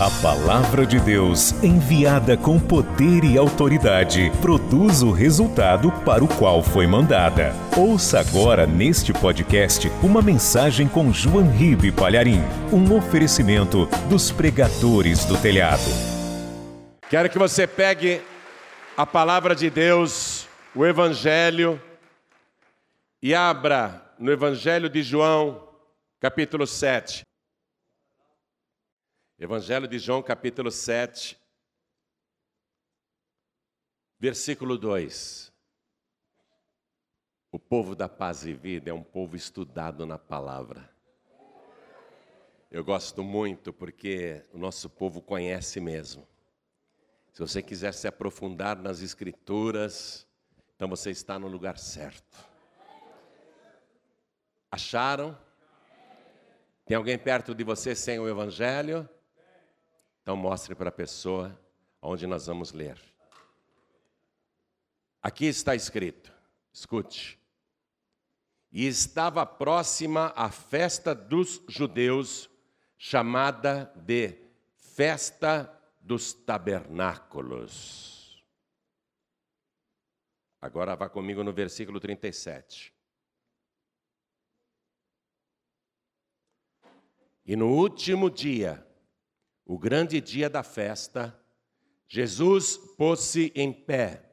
A palavra de Deus, enviada com poder e autoridade, produz o resultado para o qual foi mandada. Ouça agora neste podcast uma mensagem com João Ribe Palharim, um oferecimento dos pregadores do telhado. Quero que você pegue a palavra de Deus, o Evangelho, e abra no Evangelho de João, capítulo 7. Evangelho de João, capítulo 7, versículo 2. O povo da paz e vida é um povo estudado na palavra. Eu gosto muito porque o nosso povo conhece mesmo. Se você quiser se aprofundar nas Escrituras, então você está no lugar certo. Acharam? Tem alguém perto de você sem o Evangelho? Então mostre para a pessoa onde nós vamos ler. Aqui está escrito, escute. E estava próxima a festa dos judeus, chamada de Festa dos Tabernáculos. Agora vá comigo no versículo 37. E no último dia, o grande dia da festa, Jesus pôs-se em pé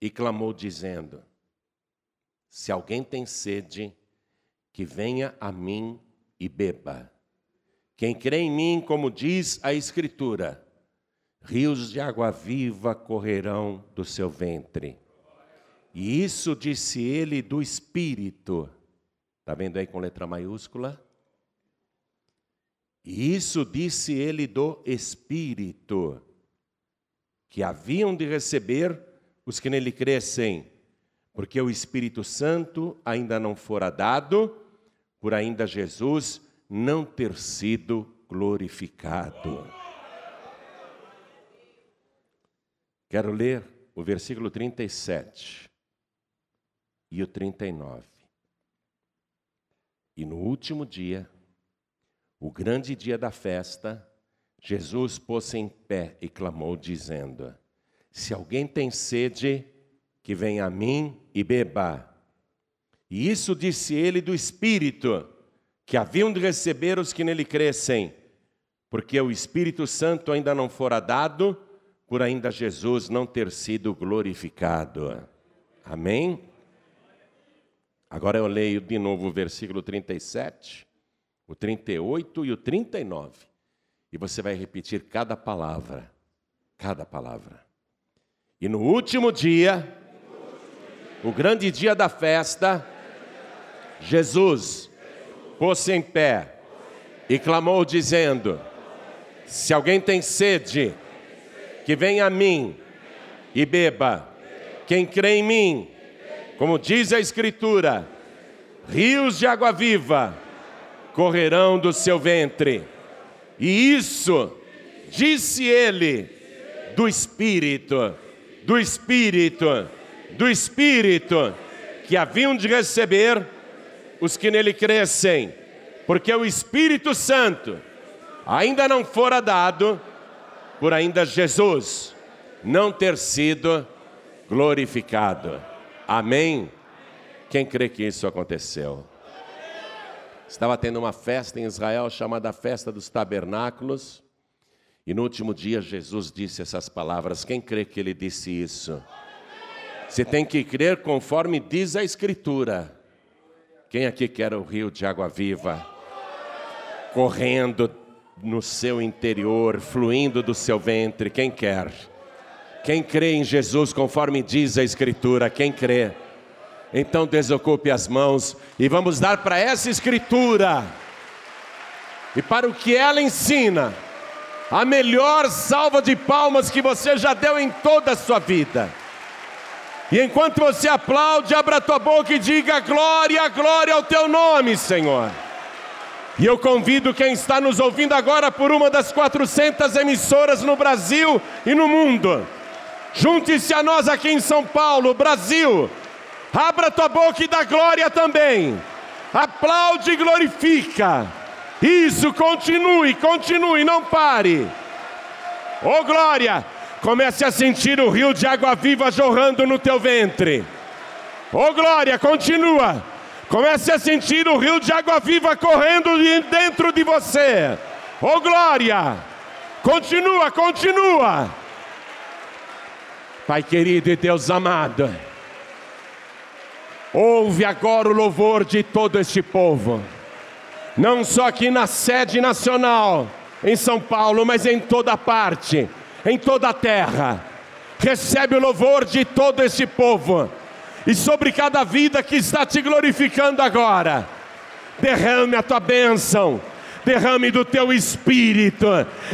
e clamou, dizendo: Se alguém tem sede, que venha a mim e beba. Quem crê em mim, como diz a Escritura, rios de água viva correrão do seu ventre. E isso disse ele do Espírito. Está vendo aí com letra maiúscula? E isso disse ele do Espírito, que haviam de receber os que nele crescem, porque o Espírito Santo ainda não fora dado, por ainda Jesus não ter sido glorificado. Quero ler o versículo 37 e o 39. E no último dia, o grande dia da festa, Jesus pôs-se em pé e clamou, dizendo: Se alguém tem sede, que venha a mim e beba. E isso disse ele do Espírito, que haviam de receber os que nele crescem, porque o Espírito Santo ainda não fora dado, por ainda Jesus não ter sido glorificado. Amém? Agora eu leio de novo o versículo 37 o 38 e o 39. E você vai repetir cada palavra, cada palavra. E no último dia, o grande dia da festa, Jesus pôs-se em pé e clamou, dizendo: Se alguém tem sede, que venha a mim e beba. Quem crê em mim, como diz a Escritura, rios de água viva correrão do seu ventre. E isso, disse ele, do Espírito, do Espírito, do Espírito, que haviam de receber os que nele crescem, porque o Espírito Santo ainda não fora dado, por ainda Jesus não ter sido glorificado. Amém? Quem crê que isso aconteceu? Estava tendo uma festa em Israel chamada Festa dos Tabernáculos. E no último dia Jesus disse essas palavras. Quem crê que ele disse isso? Você tem que crer conforme diz a Escritura. Quem aqui quer o rio de água viva correndo no seu interior, fluindo do seu ventre? Quem quer? Quem crê em Jesus conforme diz a Escritura? Quem crê? Então desocupe as mãos e vamos dar para essa escritura e para o que ela ensina a melhor salva de palmas que você já deu em toda a sua vida. E enquanto você aplaude, abra a tua boca e diga glória, glória ao teu nome, Senhor. E eu convido quem está nos ouvindo agora por uma das 400 emissoras no Brasil e no mundo. Junte-se a nós aqui em São Paulo, Brasil Abra tua boca e dá glória também. Aplaude e glorifica. Isso, continue, continue, não pare. Oh glória! Comece a sentir o rio de água viva jorrando no teu ventre. Oh glória, continua. Comece a sentir o rio de água viva correndo dentro de você. Oh glória! Continua, continua. Pai querido e Deus amado, ouve agora o louvor de todo este povo, não só aqui na sede nacional, em São Paulo, mas em toda parte, em toda a terra. Recebe o louvor de todo este povo e sobre cada vida que está te glorificando agora. Derrame a tua bênção, derrame do teu espírito,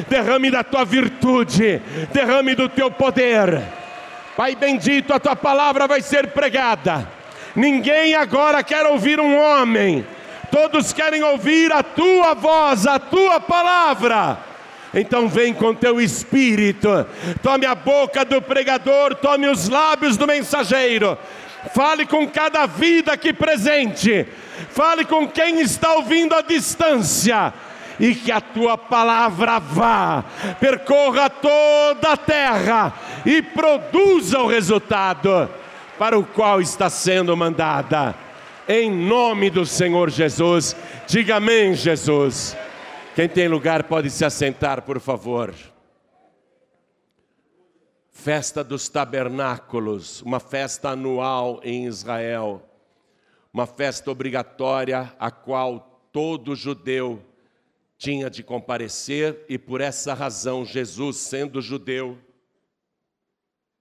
derrame da tua virtude, derrame do teu poder. Pai bendito, a tua palavra vai ser pregada. Ninguém agora quer ouvir um homem, todos querem ouvir a tua voz, a tua palavra. Então vem com teu espírito, tome a boca do pregador, tome os lábios do mensageiro, Fale com cada vida aqui presente. Fale com quem está ouvindo à distância. E que a tua palavra vá, percorra toda a terra e produza o resultado para o qual está sendo mandada. Em nome do Senhor Jesus, diga amém, Jesus. Quem tem lugar pode se assentar, por favor festa dos tabernáculos, uma festa anual em Israel, uma festa obrigatória a qual todo judeu tinha de comparecer, e por essa razão, Jesus, sendo judeu,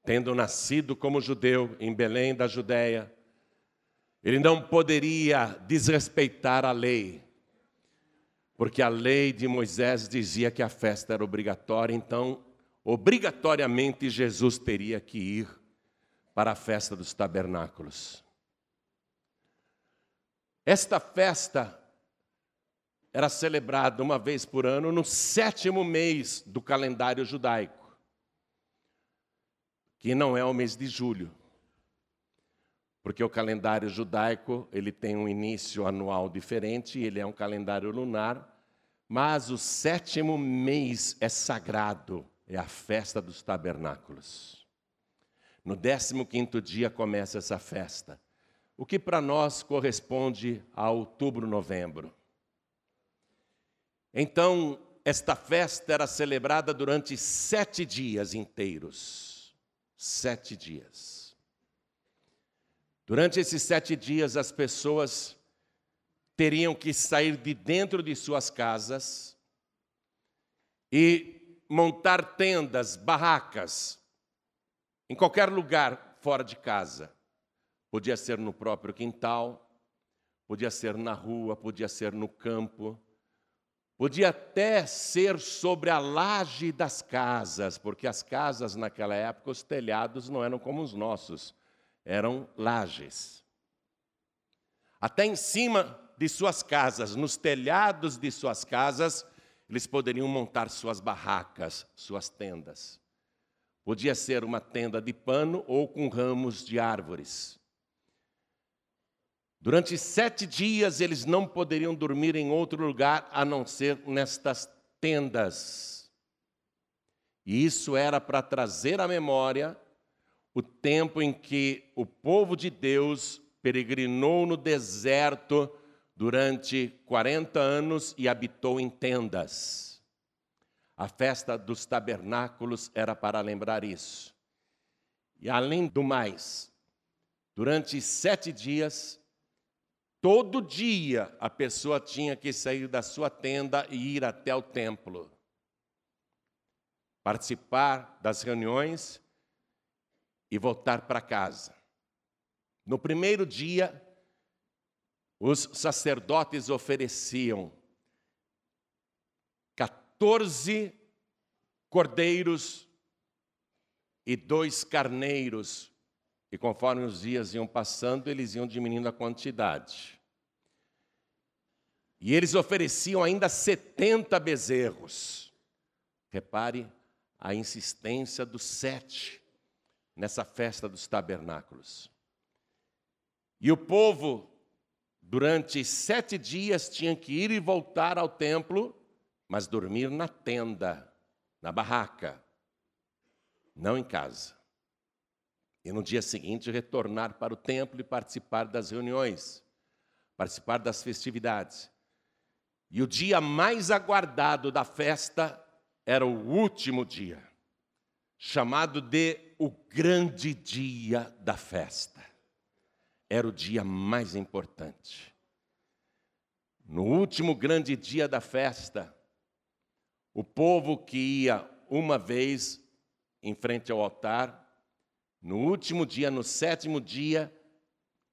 tendo nascido como judeu em Belém da Judéia, ele não poderia desrespeitar a lei, porque a lei de Moisés dizia que a festa era obrigatória, então obrigatoriamente Jesus teria que ir para a festa dos tabernáculos. Esta festa era celebrada uma vez por ano no sétimo mês do calendário judaico, que não é o mês de julho, porque o calendário judaico ele tem um início anual diferente, ele é um calendário lunar, mas o sétimo mês é sagrado é a festa dos tabernáculos. No 15 dia começa essa festa, o que para nós corresponde a outubro, novembro. Então, esta festa era celebrada durante sete dias inteiros. Sete dias. Durante esses sete dias, as pessoas teriam que sair de dentro de suas casas e montar tendas, barracas, em qualquer lugar fora de casa. Podia ser no próprio quintal, podia ser na rua, podia ser no campo, podia até ser sobre a laje das casas, porque as casas naquela época, os telhados não eram como os nossos, eram lajes. Até em cima de suas casas, nos telhados de suas casas, eles poderiam montar suas barracas, suas tendas. Podia ser uma tenda de pano ou com ramos de árvores. Durante sete dias eles não poderiam dormir em outro lugar a não ser nestas tendas. E isso era para trazer à memória o tempo em que o povo de Deus peregrinou no deserto durante 40 anos e habitou em tendas. A festa dos tabernáculos era para lembrar isso. E além do mais, durante sete dias, todo dia a pessoa tinha que sair da sua tenda e ir até o templo, participar das reuniões e voltar para casa. No primeiro dia, os sacerdotes ofereciam 14 cordeiros e dois carneiros, e conforme os dias iam passando, eles iam diminuindo a quantidade. E eles ofereciam ainda 70 bezerros. Repare a insistência dos sete nessa festa dos tabernáculos. E o povo durante sete dias tinha que ir e voltar ao templo, mas dormir na tenda, na barraca, não em casa. E no dia seguinte retornar para o templo e participar das reuniões, participar das festividades. E o dia mais aguardado da festa era o último dia, chamado de o grande dia da festa. Era o dia mais importante. No último grande dia da festa, o povo que ia uma vez em frente ao altar, no último dia, no sétimo dia,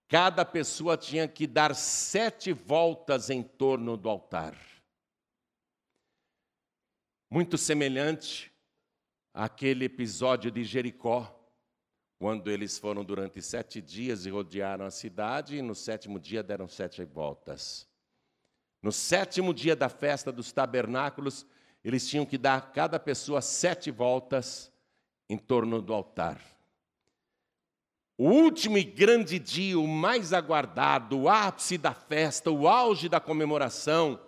cada pessoa tinha que dar sete voltas em torno do altar. Muito semelhante àquele episódio de Jericó, quando eles foram durante sete dias e rodearam a cidade, e no sétimo dia deram sete voltas. No sétimo dia da festa dos tabernáculos, eles tinham que dar cada pessoa sete voltas em torno do altar. O último e grande dia, o mais aguardado, o ápice da festa, o auge da comemoração,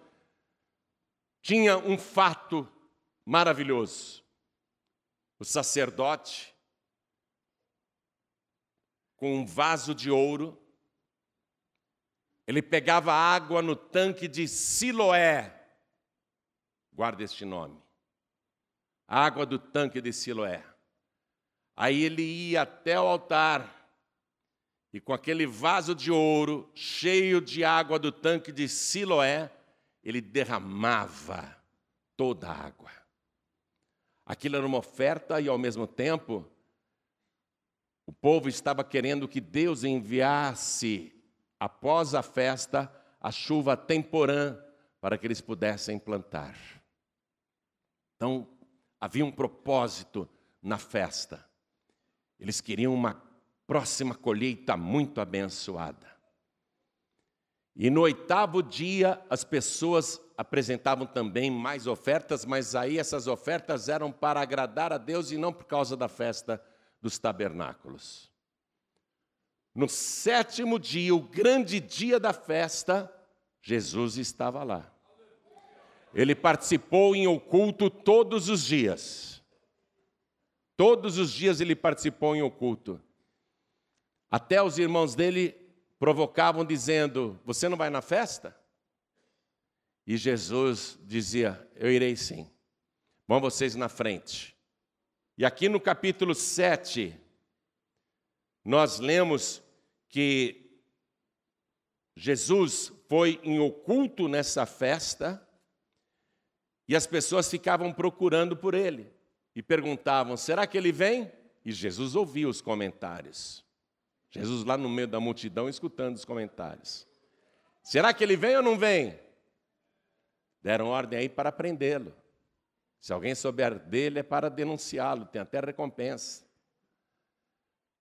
tinha um fato maravilhoso. O sacerdote, com um vaso de ouro, ele pegava água no tanque de Siloé. Guarda este nome. água do tanque de Siloé. Aí ele ia até o altar e com aquele vaso de ouro cheio de água do tanque de Siloé, ele derramava toda a água. Aquilo era uma oferta e, ao mesmo tempo, o povo estava querendo que Deus enviasse, após a festa, a chuva temporã para que eles pudessem plantar. Então, havia um propósito na festa. Eles queriam uma próxima colheita muito abençoada. E no oitavo dia, as pessoas apresentavam também mais ofertas, mas aí essas ofertas eram para agradar a Deus e não por causa da festa dos tabernáculos. No sétimo dia, o grande dia da festa, Jesus estava lá. Ele participou em oculto todos os dias. Todos os dias ele participou em oculto. Até os irmãos dele provocavam, dizendo: Você não vai na festa? E Jesus dizia: Eu irei sim. Vão vocês na frente. E aqui no capítulo 7, nós lemos que Jesus foi em oculto nessa festa e as pessoas ficavam procurando por ele e perguntavam: será que ele vem? E Jesus ouvia os comentários. Jesus lá no meio da multidão escutando os comentários. Será que ele vem ou não vem? Deram ordem aí para prendê-lo. Se alguém souber dele, é para denunciá-lo, tem até recompensa.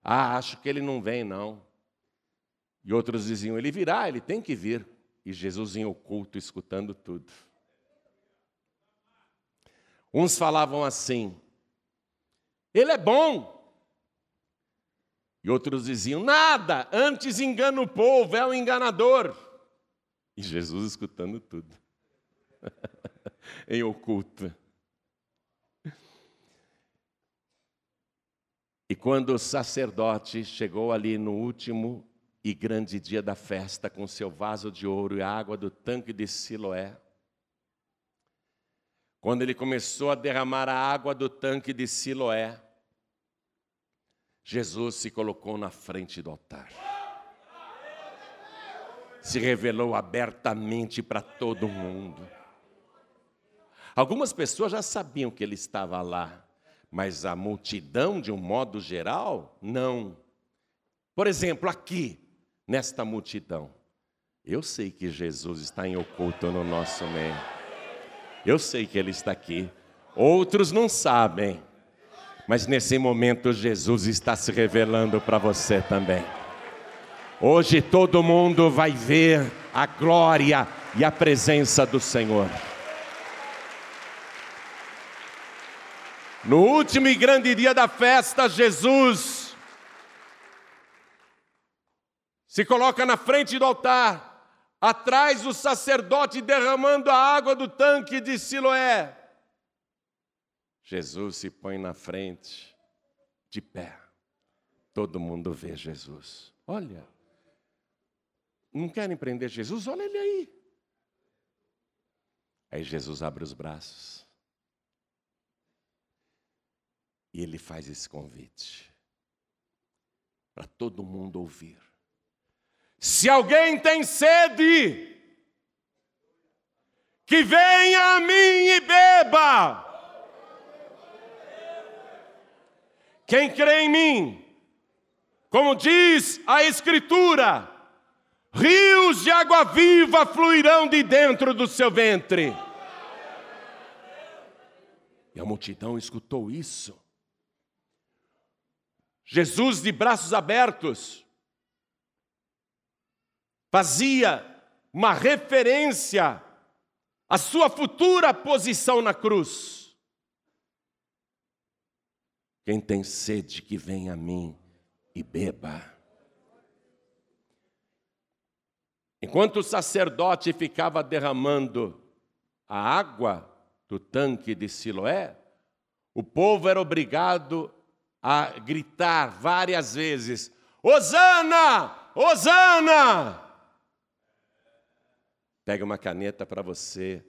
Ah, acho que ele não vem, não. E outros diziam: ele virá, ele tem que vir. E Jesus em oculto, escutando tudo. Uns falavam assim: ele é bom, e outros diziam: nada, antes engana o povo, é um enganador. E Jesus escutando tudo, em oculto. E quando o sacerdote chegou ali no último e grande dia da festa, com seu vaso de ouro e a água do tanque de Siloé, quando ele começou a derramar a água do tanque de Siloé, Jesus se colocou na frente do altar. Se revelou abertamente para todo mundo. Algumas pessoas já sabiam que ele estava lá, mas a multidão, de um modo geral, não. Por exemplo, aqui, nesta multidão, eu sei que Jesus está em oculto no nosso meio. Eu sei que ele está aqui. Outros não sabem. Mas nesse momento Jesus está se revelando para você também. Hoje todo mundo vai ver a glória e a presença do Senhor. No último e grande dia da festa, Jesus se coloca na frente do altar. atrás o sacerdote derramando a água do tanque de Siloé. Jesus se põe na frente, de pé. Todo mundo vê Jesus. Olha, não querem prender Jesus? Olha ele aí. Aí Jesus abre os braços. E ele faz esse convite para todo mundo ouvir. Se alguém tem sede, que venha a mim e beba. Quem crê em mim, como diz a Escritura, rios de água viva fluirão de dentro do seu ventre. E a multidão escutou isso. Jesus, de braços abertos, fazia uma referência à sua futura posição na cruz. Quem tem sede, que venha a mim e beba. Enquanto o sacerdote ficava derramando a água do tanque de Siloé, o povo era obrigado a gritar várias vezes: Hosana! Hosana! Pega uma caneta para você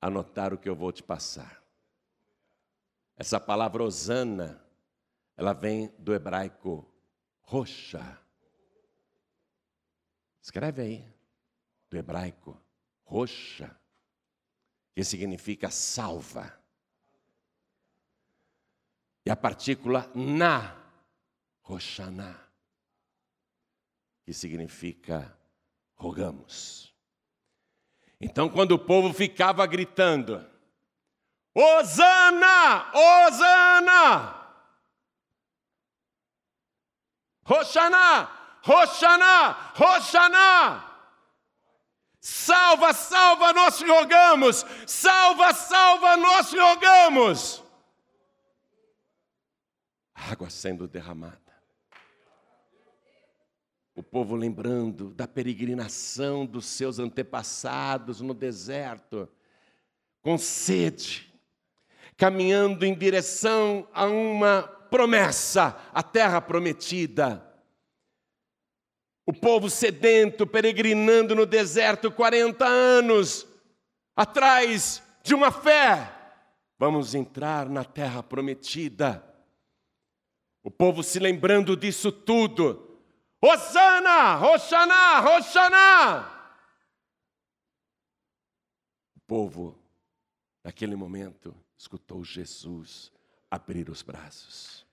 anotar o que eu vou te passar. Essa palavra Hosana, ela vem do hebraico roxa. Escreve aí, do hebraico, roxa, que significa salva. E a partícula na, roxaná, que significa rogamos. Então, quando o povo ficava gritando, Osana, Osana, Roxaná, Roxaná, Roxaná. Salva, salva, nós te rogamos. Salva, salva, nós te rogamos. Água sendo derramada. O povo lembrando da peregrinação dos seus antepassados no deserto, com sede, caminhando em direção a uma promessa, a terra prometida. O povo sedento, peregrinando no deserto 40 anos, atrás de uma fé. Vamos entrar na terra prometida. O povo se lembrando disso tudo. Osana, Roxaná, Roxaná. O povo, naquele momento, escutou Jesus abrir os braços.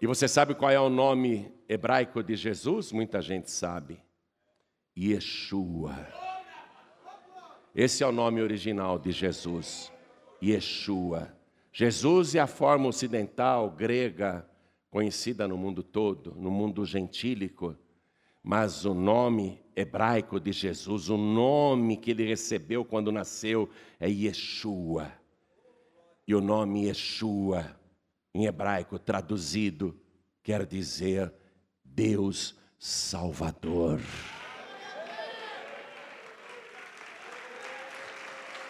E você sabe qual é o nome hebraico de Jesus? Muita gente sabe. Yeshua. Esse é o nome original de Jesus. Yeshua. Jesus é a forma ocidental, grega, conhecida no mundo todo, no mundo gentílico. Mas o nome hebraico de Jesus, o nome que ele recebeu quando nasceu, é Yeshua. E o nome Yeshua em hebraico traduzido, quer dizer Deus Salvador.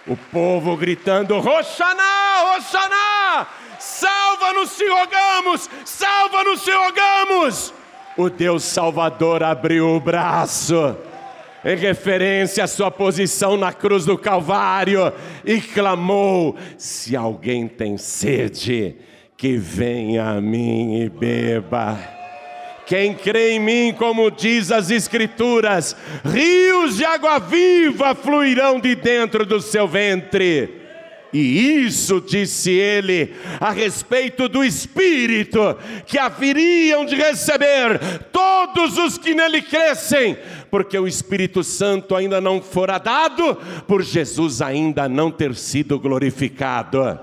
O povo gritando: Roxaná, Roxaná, salva-nos se rogamos, salva-nos se rogamos. O Deus Salvador abriu o braço em referência à sua posição na cruz do Calvário e clamou: Se alguém tem sede, que venha a mim e beba. Quem crê em mim, como diz as Escrituras, rios de água viva fluirão de dentro do seu ventre. E isso, disse ele, a respeito do Espírito que haveriam de receber todos os que nele crescem, porque o Espírito Santo ainda não fora dado, por Jesus ainda não ter sido glorificado.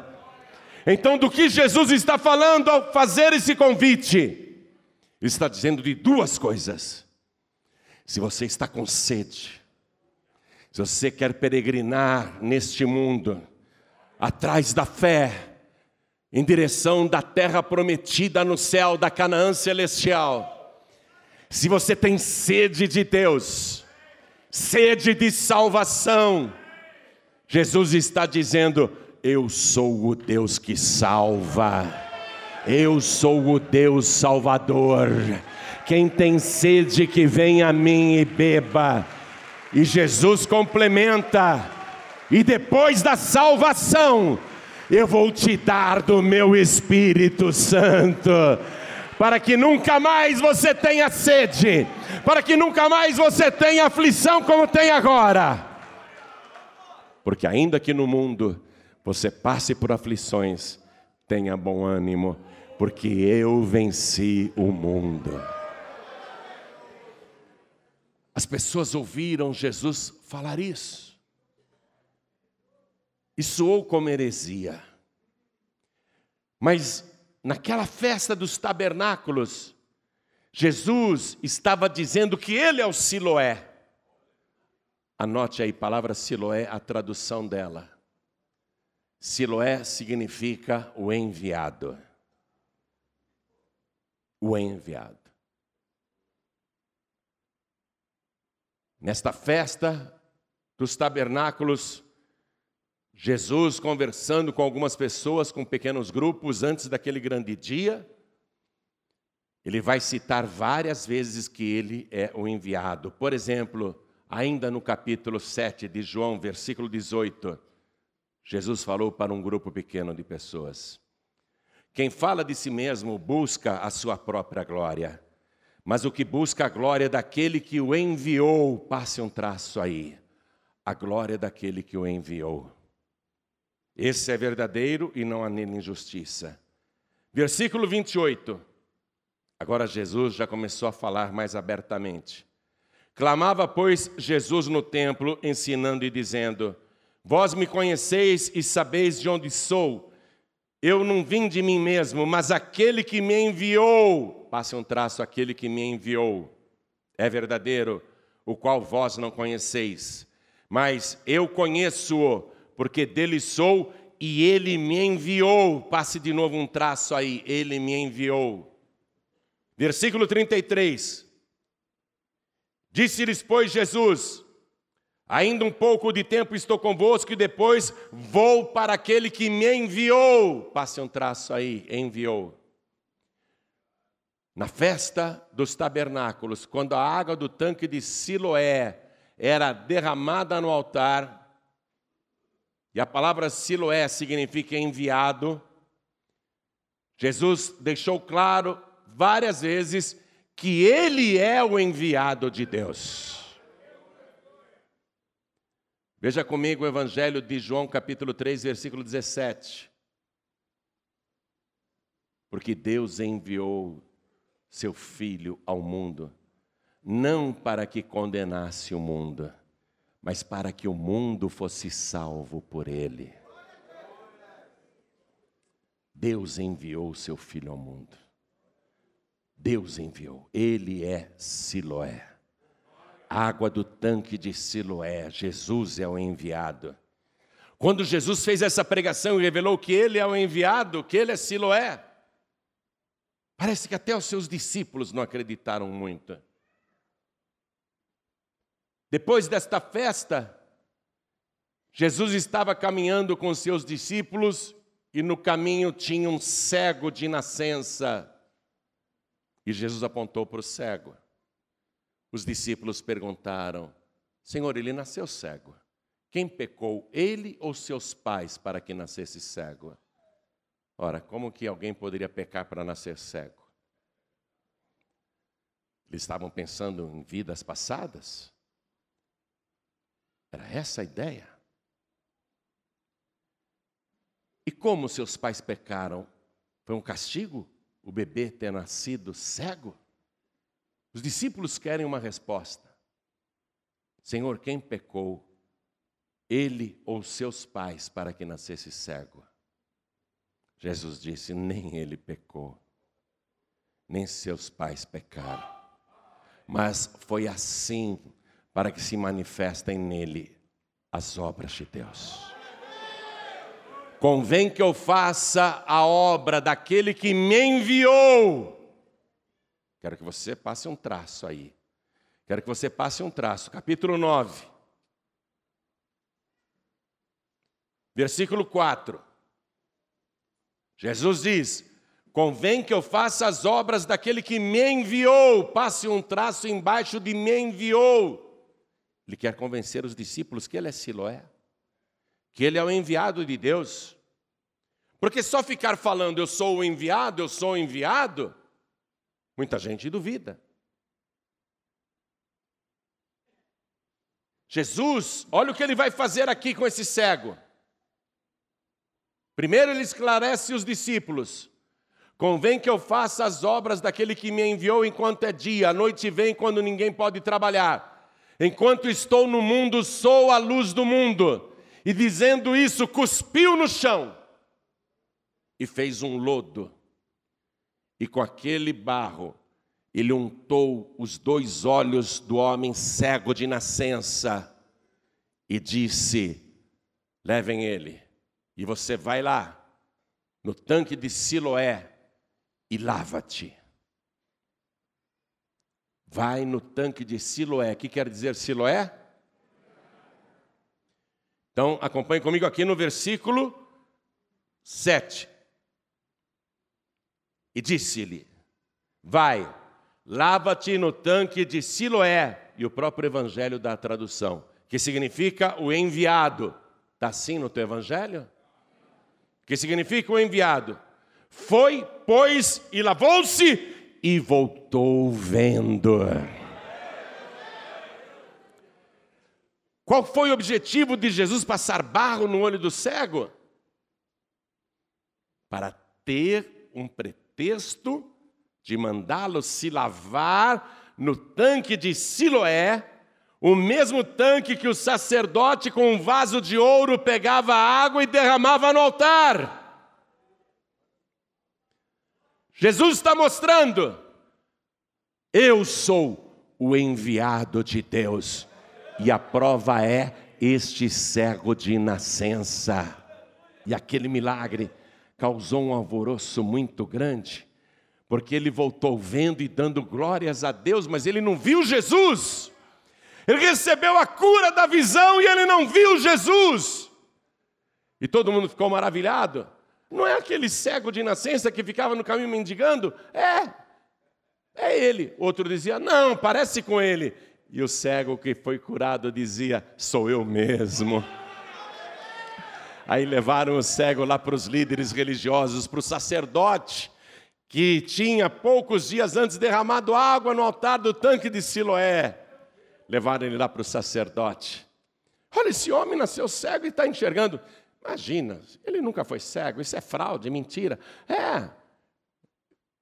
Então, do que Jesus está falando ao fazer esse convite? Está dizendo de duas coisas. Se você está com sede, se você quer peregrinar neste mundo, atrás da fé, em direção da terra prometida no céu, da Canaã celestial, Se você tem sede de Deus, sede de salvação, Jesus está dizendo: Eu sou o Deus que salva, eu sou o Deus Salvador. Quem tem sede, que venha a mim e beba. E Jesus complementa: E depois da salvação, eu vou te dar do meu Espírito Santo para que nunca mais você tenha sede, para que nunca mais você tenha aflição como tem agora. Porque ainda que no mundo você passe por aflições, tenha bom ânimo, porque eu venci o mundo. As pessoas ouviram Jesus falar isso. E soou como heresia. Mas naquela festa dos tabernáculos, Jesus estava dizendo que Ele é o Siloé. Anote aí, palavra Siloé, a tradução dela. Siloé significa o enviado. O enviado. Nesta festa dos tabernáculos, Jesus conversando com algumas pessoas, com pequenos grupos, antes daquele grande dia, ele vai citar várias vezes que ele é o enviado. Por exemplo, ainda no capítulo 7 de João, versículo 18, Jesus falou para um grupo pequeno de pessoas: Quem fala de si mesmo busca a sua própria glória, mas o que busca a glória daquele que o enviou, passe um traço aí, a glória daquele que o enviou. Esse é verdadeiro e não há nele injustiça. Versículo 28. Agora Jesus já começou a falar mais abertamente. Clamava, pois, Jesus no templo, ensinando e dizendo: Vós me conheceis e sabeis de onde sou. Eu não vim de mim mesmo, mas aquele que me enviou, passe um traço, aquele que me enviou, é verdadeiro, o qual vós não conheceis. Mas eu conheço-o porque dele sou e ele me enviou. Passe de novo um traço aí, ele me enviou. Versículo 33. Disse-lhes, pois, Jesus: Ainda um pouco de tempo estou convosco e depois vou para aquele que me enviou. Passe um traço aí, enviou. Na festa dos tabernáculos, quando a água do tanque de Siloé era derramada no altar, e a palavra Siloé significa enviado. Jesus deixou claro várias vezes que ele é o enviado de Deus. Veja comigo o Evangelho de João, capítulo 3, versículo 17. Porque Deus enviou seu Filho ao mundo, não para que condenasse o mundo, mas para que o mundo fosse salvo por ele. Deus enviou o seu filho ao mundo. Deus enviou. Ele é Siloé. Água do tanque de Siloé. Jesus é o enviado. Quando Jesus fez essa pregação e revelou que ele é o enviado, que ele é Siloé, parece que até os seus discípulos não acreditaram muito. Depois desta festa, Jesus estava caminhando com seus discípulos e no caminho tinha um cego de nascença. E Jesus apontou para o cego. Os discípulos perguntaram: Senhor, ele nasceu cego. Quem pecou, ele ou seus pais, para que nascesse cego? Ora, como que alguém poderia pecar para nascer cego? Eles estavam pensando em vidas passadas? Era essa a ideia. E como seus pais pecaram? Foi um castigo o bebê ter nascido cego? Os discípulos querem uma resposta. Senhor, quem pecou? Ele ou seus pais para que nascesse cego? Jesus disse: nem ele pecou, nem seus pais pecaram. Mas foi assim para que se manifestem nele as obras de Deus. Convém que eu faça a obra daquele que me enviou, Quero que você passe um traço aí. Quero que você passe um traço. Capítulo 9. Versículo 4. Jesus diz: Convém que eu faça as obras daquele que me enviou. Passe um traço embaixo de me enviou. Ele quer convencer os discípulos que ele é Siloé, que ele é o enviado de Deus. Porque só ficar falando eu sou o enviado, eu sou o enviado, muita gente duvida. Jesus, olha o que ele vai fazer aqui com esse cego. Primeiro ele esclarece os discípulos. Convém que eu faça as obras daquele que me enviou enquanto é dia, a noite vem quando ninguém pode trabalhar. Enquanto estou no mundo, sou a luz do mundo. E dizendo isso, cuspiu no chão e fez um lodo. E com aquele barro, ele untou os dois olhos do homem cego de nascença e disse: Levem ele, e você vai lá, no tanque de Siloé, e lava-te. Vai no tanque de Siloé. O que quer dizer Siloé? Então, acompanhe comigo aqui no versículo 7. E disse-lhe: Vai, lava-te no tanque de Siloé. E o próprio evangelho da tradução, que significa o enviado. Está assim no teu evangelho? Que significa o enviado. Foi, pois, e lavou-se e voltou vendo. Qual foi o objetivo de Jesus passar barro no olho do cego? Para ter um pretexto de mandá-lo se lavar no tanque de Siloé, o mesmo tanque que o sacerdote com um vaso de ouro pegava água e derramava no altar. Jesus está mostrando: eu sou o enviado de Deus, e a prova é este cego de nascença. E aquele milagre causou um alvoroço muito grande, porque ele voltou vendo e dando glórias a Deus, mas ele não viu Jesus. Ele recebeu a cura da visão e ele não viu Jesus. E todo mundo ficou maravilhado. Não é aquele cego de nascença que ficava no caminho mendigando? É, é ele. Outro dizia, não, parece com ele. E o cego que foi curado dizia, sou eu mesmo. Aí levaram o cego lá para os líderes religiosos, para o sacerdote, que tinha poucos dias antes derramado água no altar do tanque de Siloé. Levaram ele lá para o sacerdote. Olha, esse homem nasceu cego e está enxergando. Imagina, ele nunca foi cego, isso é fraude, mentira. É,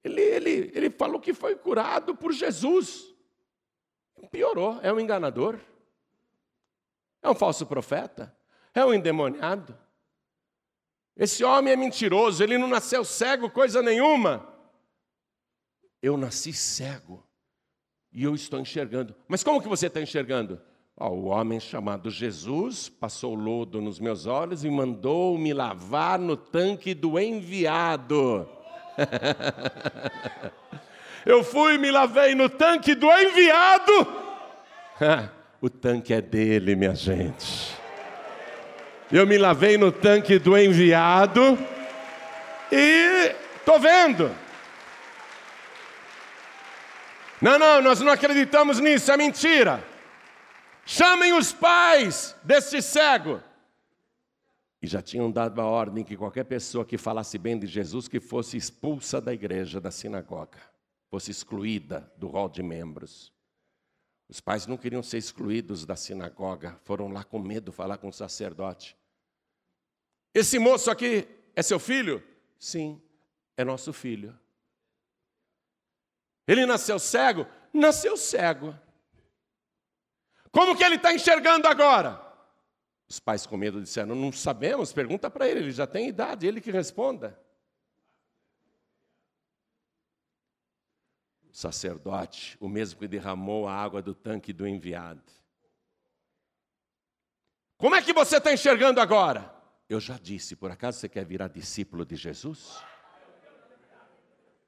ele, ele, ele falou que foi curado por Jesus. Piorou, é um enganador, é um falso profeta, é um endemoniado. Esse homem é mentiroso, ele não nasceu cego, coisa nenhuma. Eu nasci cego e eu estou enxergando. Mas como que você está enxergando? O homem chamado Jesus passou lodo nos meus olhos e mandou me lavar no tanque do enviado. Eu fui e me lavei no tanque do enviado. o tanque é dele, minha gente. Eu me lavei no tanque do enviado e estou vendo. Não, não, nós não acreditamos nisso, é mentira. Chamem os pais deste cego. E já tinham dado a ordem que qualquer pessoa que falasse bem de Jesus que fosse expulsa da igreja, da sinagoga, fosse excluída do rol de membros. Os pais não queriam ser excluídos da sinagoga, foram lá com medo falar com o sacerdote. Esse moço aqui é seu filho? Sim, é nosso filho. Ele nasceu cego? Nasceu cego. Como que ele está enxergando agora? Os pais com medo disseram: Não sabemos, pergunta para ele, ele já tem idade, ele que responda. O sacerdote, o mesmo que derramou a água do tanque do enviado. Como é que você está enxergando agora? Eu já disse, por acaso você quer virar discípulo de Jesus?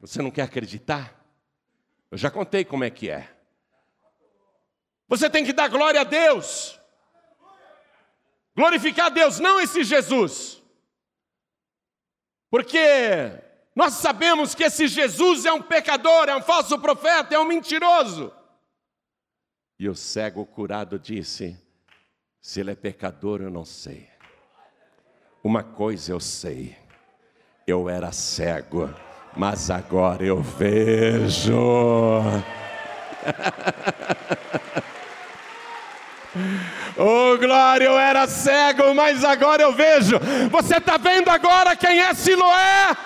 Você não quer acreditar? Eu já contei como é que é. Você tem que dar glória a Deus. Glorificar a Deus, não esse Jesus. Porque nós sabemos que esse Jesus é um pecador, é um falso profeta, é um mentiroso. E o cego curado disse: se ele é pecador, eu não sei. Uma coisa eu sei: eu era cego, mas agora eu vejo. Oh glória, eu era cego, mas agora eu vejo. Você está vendo agora quem é Siloé?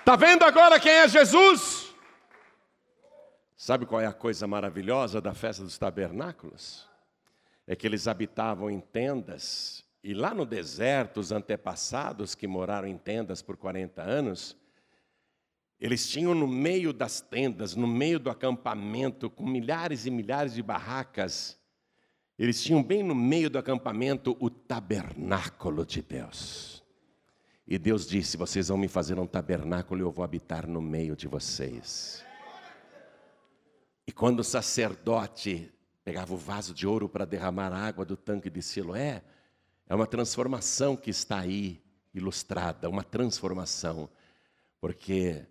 Está vendo agora quem é Jesus? Sabe qual é a coisa maravilhosa da festa dos tabernáculos? É que eles habitavam em tendas, e lá no deserto, os antepassados que moraram em tendas por 40 anos, eles tinham no meio das tendas, no meio do acampamento, com milhares e milhares de barracas, eles tinham bem no meio do acampamento o tabernáculo de Deus. E Deus disse: Vocês vão me fazer um tabernáculo e eu vou habitar no meio de vocês. E quando o sacerdote pegava o vaso de ouro para derramar a água do tanque de Siloé, é uma transformação que está aí ilustrada, uma transformação, porque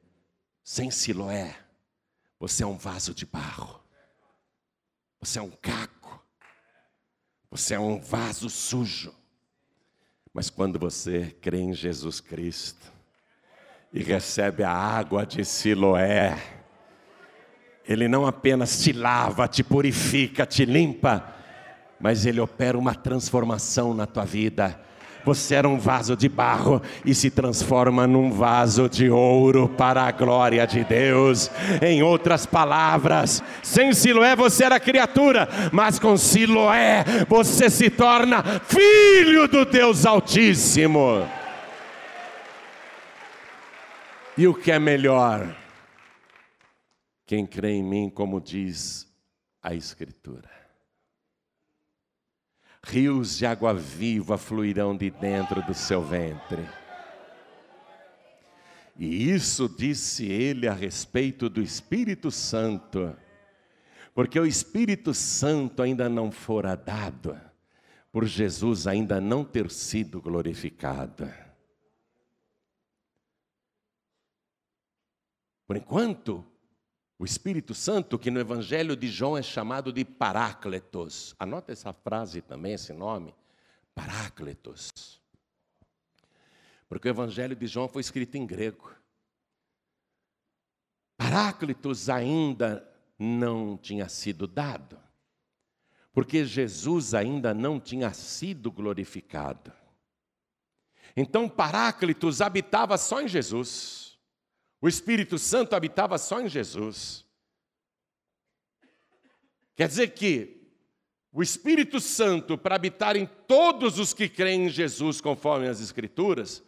sem Siloé, você é um vaso de barro, você é um caco, você é um vaso sujo. Mas quando você crê em Jesus Cristo e recebe a água de Siloé, Ele não apenas te lava, te purifica, te limpa, mas Ele opera uma transformação na tua vida você era um vaso de barro e se transforma num vaso de ouro para a glória de Deus. Em outras palavras, sem Siloé você era criatura, mas com Siloé você se torna filho do Deus Altíssimo. E o que é melhor? Quem crê em mim, como diz a Escritura rios de água viva fluirão de dentro do seu ventre. E isso disse ele a respeito do Espírito Santo, porque o Espírito Santo ainda não fora dado, por Jesus ainda não ter sido glorificado. Por enquanto, o Espírito Santo, que no Evangelho de João é chamado de Parácletos. Anota essa frase também, esse nome. Parácletos. Porque o Evangelho de João foi escrito em grego. Paráclitos ainda não tinha sido dado, porque Jesus ainda não tinha sido glorificado. Então, Paráclitos habitava só em Jesus. O Espírito Santo habitava só em Jesus. Quer dizer que o Espírito Santo, para habitar em todos os que creem em Jesus, conforme as Escrituras,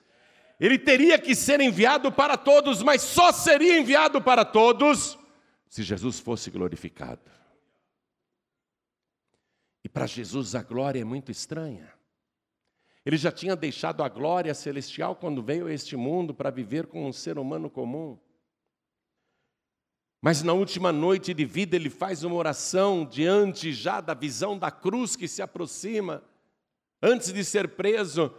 ele teria que ser enviado para todos, mas só seria enviado para todos se Jesus fosse glorificado. E para Jesus a glória é muito estranha. Ele já tinha deixado a glória celestial quando veio a este mundo para viver como um ser humano comum. Mas na última noite de vida ele faz uma oração diante já da visão da cruz que se aproxima. Antes de ser preso,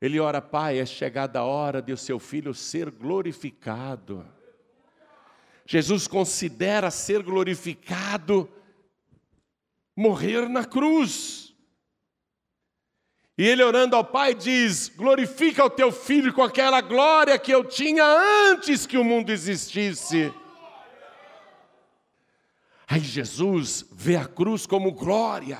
ele ora: Pai, é chegada a hora de o seu filho ser glorificado. Jesus considera ser glorificado morrer na cruz. E ele orando ao Pai diz: Glorifica o teu filho com aquela glória que eu tinha antes que o mundo existisse. Aí Jesus vê a cruz como glória.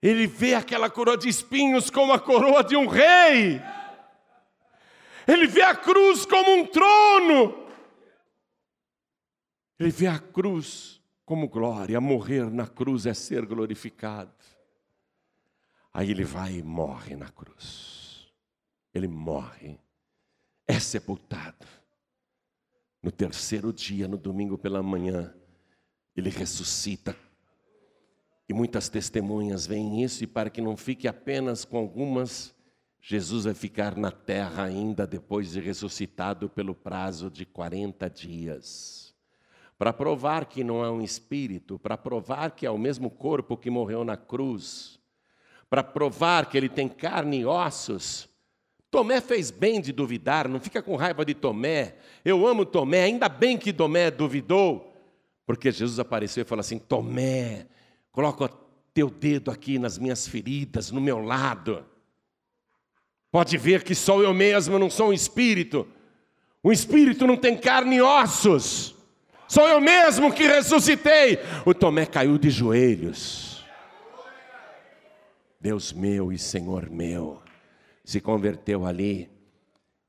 Ele vê aquela coroa de espinhos como a coroa de um rei. Ele vê a cruz como um trono. Ele vê a cruz como glória. Morrer na cruz é ser glorificado. Aí ele vai e morre na cruz. Ele morre, é sepultado. No terceiro dia, no domingo pela manhã, ele ressuscita. E muitas testemunhas veem isso, e para que não fique apenas com algumas, Jesus vai ficar na terra ainda depois de ressuscitado pelo prazo de 40 dias. Para provar que não é um espírito, para provar que é o mesmo corpo que morreu na cruz, para provar que ele tem carne e ossos. Tomé fez bem de duvidar, não fica com raiva de Tomé. Eu amo Tomé, ainda bem que Tomé duvidou, porque Jesus apareceu e falou assim: Tomé, coloca teu dedo aqui nas minhas feridas, no meu lado. Pode ver que sou eu mesmo, não sou um espírito. O espírito não tem carne e ossos. Sou eu mesmo que ressuscitei. O Tomé caiu de joelhos. Deus meu e Senhor meu, se converteu ali.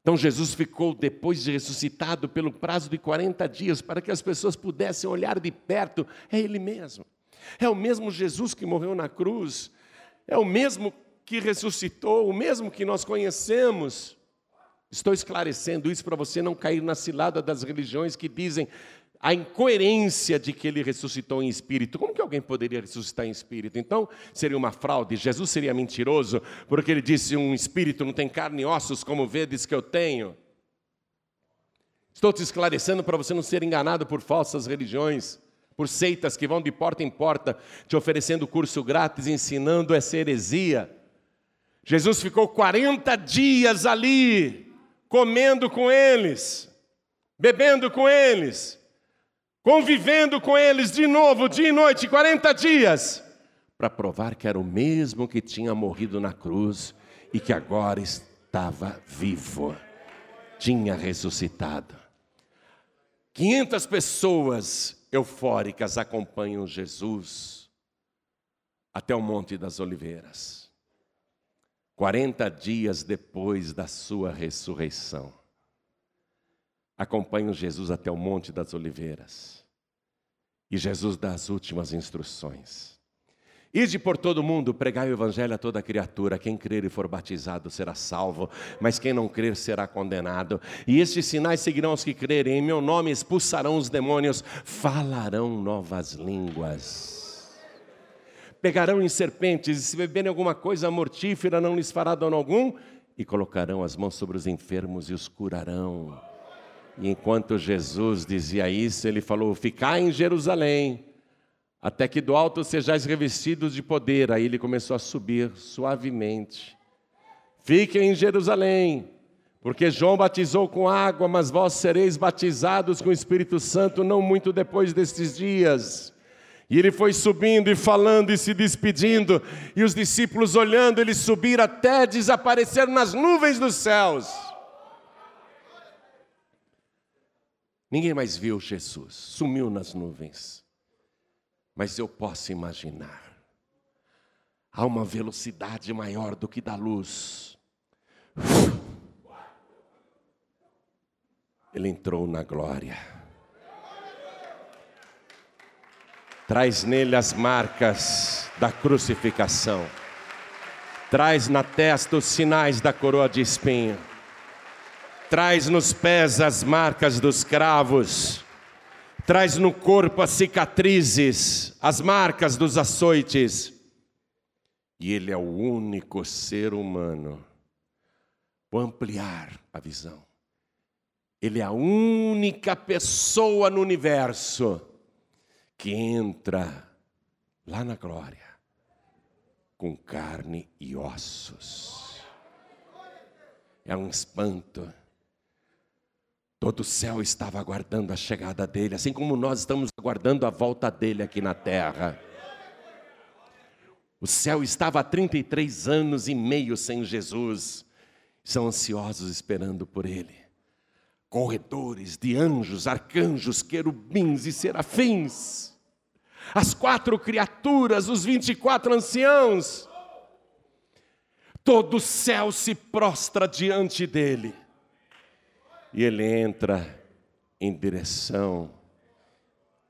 Então Jesus ficou, depois de ressuscitado, pelo prazo de 40 dias, para que as pessoas pudessem olhar de perto. É Ele mesmo. É o mesmo Jesus que morreu na cruz. É o mesmo que ressuscitou, o mesmo que nós conhecemos. Estou esclarecendo isso para você não cair na cilada das religiões que dizem a incoerência de que ele ressuscitou em espírito. Como que alguém poderia ressuscitar em espírito? Então, seria uma fraude. Jesus seria mentiroso, porque ele disse: Um espírito não tem carne e ossos, como vedes que eu tenho. Estou te esclarecendo para você não ser enganado por falsas religiões, por seitas que vão de porta em porta te oferecendo curso grátis, ensinando essa heresia. Jesus ficou 40 dias ali, comendo com eles, bebendo com eles convivendo com eles de novo, dia e noite, 40 dias, para provar que era o mesmo que tinha morrido na cruz e que agora estava vivo, tinha ressuscitado. 500 pessoas eufóricas acompanham Jesus até o Monte das Oliveiras. 40 dias depois da sua ressurreição acompanham Jesus até o Monte das Oliveiras. E Jesus dá as últimas instruções. Ide por todo mundo, pregai o evangelho a toda criatura. Quem crer e for batizado será salvo, mas quem não crer será condenado. E estes sinais seguirão os que crerem. Em meu nome expulsarão os demônios, falarão novas línguas. Pegarão em serpentes, e se beberem alguma coisa mortífera, não lhes fará dano algum, e colocarão as mãos sobre os enfermos e os curarão. E enquanto Jesus dizia isso, ele falou: Ficai em Jerusalém, até que do alto sejais revestidos de poder. Aí ele começou a subir suavemente. Fiquem em Jerusalém, porque João batizou com água, mas vós sereis batizados com o Espírito Santo não muito depois destes dias. E ele foi subindo e falando e se despedindo, e os discípulos olhando ele subir até desaparecer nas nuvens dos céus. Ninguém mais viu Jesus, sumiu nas nuvens. Mas eu posso imaginar, há uma velocidade maior do que da luz. Ele entrou na glória. Traz nele as marcas da crucificação. Traz na testa os sinais da coroa de espinho traz nos pés as marcas dos cravos, traz no corpo as cicatrizes, as marcas dos açoites. E ele é o único ser humano. Vou ampliar a visão. Ele é a única pessoa no universo que entra lá na glória com carne e ossos. É um espanto. Todo o céu estava aguardando a chegada dele, assim como nós estamos aguardando a volta dele aqui na terra. O céu estava há 33 anos e meio sem Jesus, são ansiosos esperando por ele. Corredores de anjos, arcanjos, querubins e serafins, as quatro criaturas, os 24 anciãos, todo o céu se prostra diante dele e ele entra em direção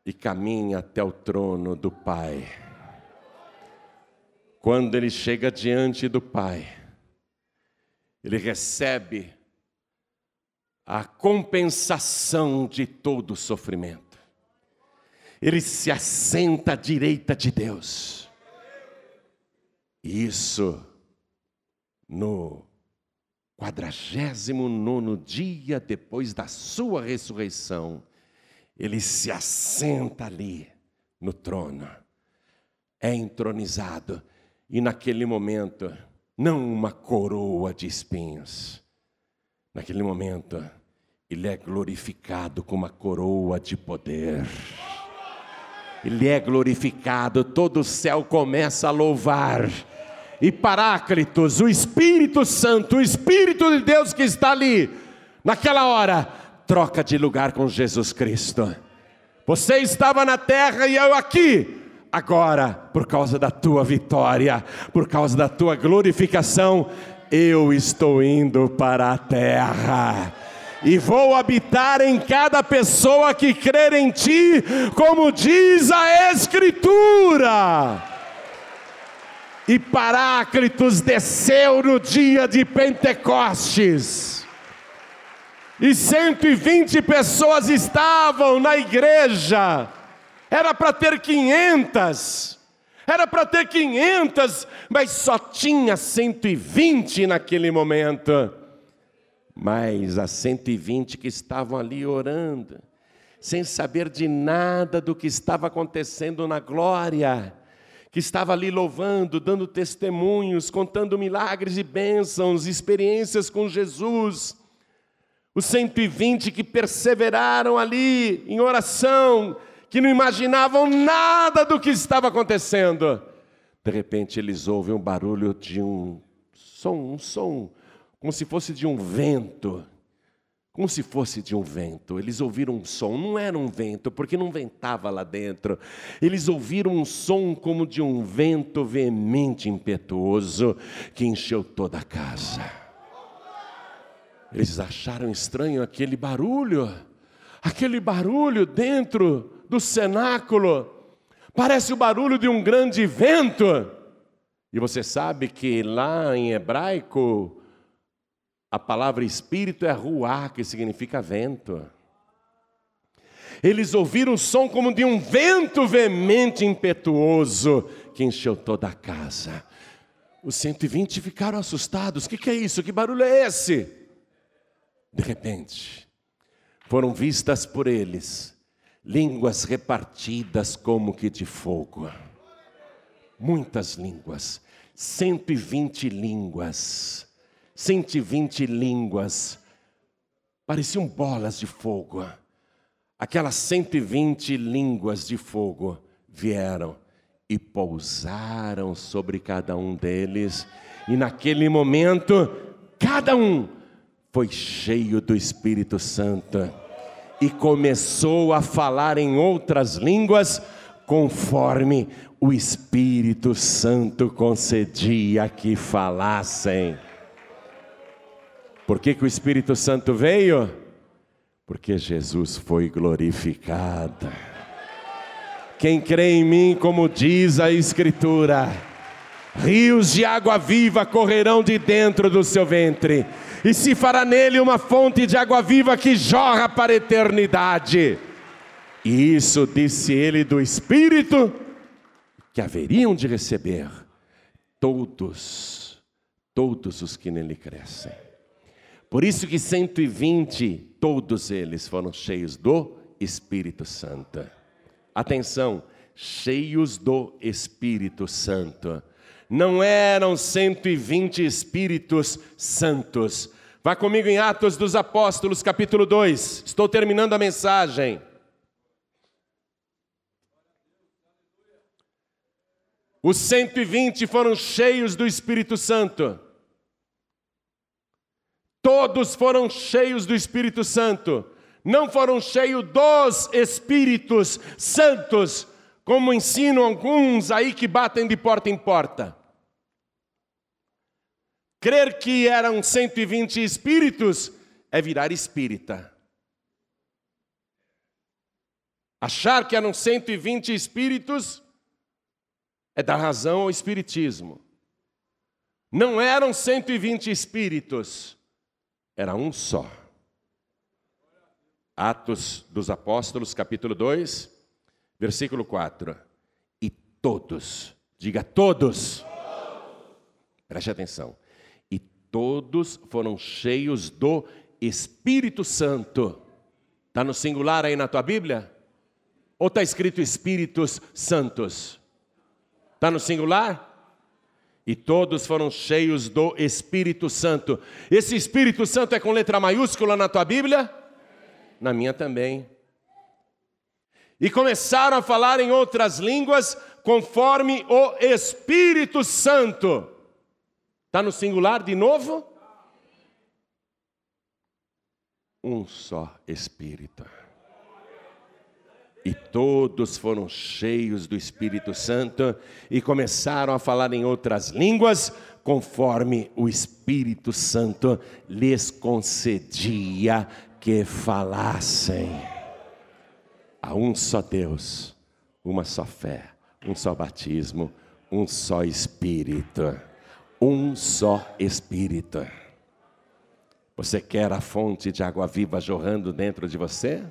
e caminha até o trono do Pai. Quando ele chega diante do Pai, ele recebe a compensação de todo o sofrimento. Ele se assenta à direita de Deus. Isso no quadragésimo nono dia depois da sua ressurreição, ele se assenta ali no trono, é entronizado, e naquele momento, não uma coroa de espinhos, naquele momento, ele é glorificado com uma coroa de poder. Ele é glorificado, todo o céu começa a louvar. E Paráclitos, o Espírito Santo, o Espírito de Deus que está ali, naquela hora, troca de lugar com Jesus Cristo. Você estava na terra e eu aqui. Agora, por causa da tua vitória, por causa da tua glorificação, eu estou indo para a terra e vou habitar em cada pessoa que crer em ti, como diz a Escritura. E Paráclitos desceu no dia de Pentecostes. E 120 pessoas estavam na igreja. Era para ter 500. Era para ter 500, mas só tinha 120 naquele momento. Mas as 120 que estavam ali orando, sem saber de nada do que estava acontecendo na glória, que estava ali louvando, dando testemunhos, contando milagres e bênçãos, experiências com Jesus. Os 120 que perseveraram ali em oração, que não imaginavam nada do que estava acontecendo. De repente eles ouvem um barulho de um som, um som como se fosse de um vento. Como se fosse de um vento. Eles ouviram um som, não era um vento, porque não ventava lá dentro. Eles ouviram um som como de um vento veemente, impetuoso, que encheu toda a casa. Eles acharam estranho aquele barulho, aquele barulho dentro do cenáculo. Parece o barulho de um grande vento. E você sabe que lá em hebraico, a palavra espírito é ruá, que significa vento. Eles ouviram o som como de um vento veemente impetuoso que encheu toda a casa. Os 120 ficaram assustados. O que, que é isso? Que barulho é esse? De repente, foram vistas por eles línguas repartidas como que de fogo. Muitas línguas, 120 línguas 120 línguas, pareciam bolas de fogo. Aquelas 120 línguas de fogo vieram e pousaram sobre cada um deles, e naquele momento, cada um foi cheio do Espírito Santo e começou a falar em outras línguas, conforme o Espírito Santo concedia que falassem. Por que, que o Espírito Santo veio? Porque Jesus foi glorificado. Quem crê em mim, como diz a Escritura, rios de água viva correrão de dentro do seu ventre, e se fará nele uma fonte de água viva que jorra para a eternidade. E isso disse ele do Espírito que haveriam de receber todos, todos os que nele crescem. Por isso que 120, todos eles foram cheios do Espírito Santo. Atenção, cheios do Espírito Santo. Não eram 120 espíritos santos. Vá comigo em Atos dos Apóstolos, capítulo 2. Estou terminando a mensagem. Os 120 foram cheios do Espírito Santo. Todos foram cheios do Espírito Santo, não foram cheios dos Espíritos Santos, como ensinam alguns aí que batem de porta em porta. Crer que eram 120 espíritos é virar espírita. Achar que eram 120 espíritos é dar razão ao espiritismo. Não eram 120 espíritos era um só. Atos dos Apóstolos, capítulo 2, versículo 4. E todos, diga todos, preste atenção, e todos foram cheios do Espírito Santo. Está no singular aí na tua Bíblia? Ou está escrito Espíritos Santos? Está no singular? E todos foram cheios do Espírito Santo. Esse Espírito Santo é com letra maiúscula na tua Bíblia? Na minha também. E começaram a falar em outras línguas conforme o Espírito Santo. Está no singular de novo? Um só Espírito. E todos foram cheios do Espírito Santo e começaram a falar em outras línguas, conforme o Espírito Santo lhes concedia que falassem. Há um só Deus, uma só fé, um só batismo, um só Espírito. Um só Espírito. Você quer a fonte de água viva jorrando dentro de você?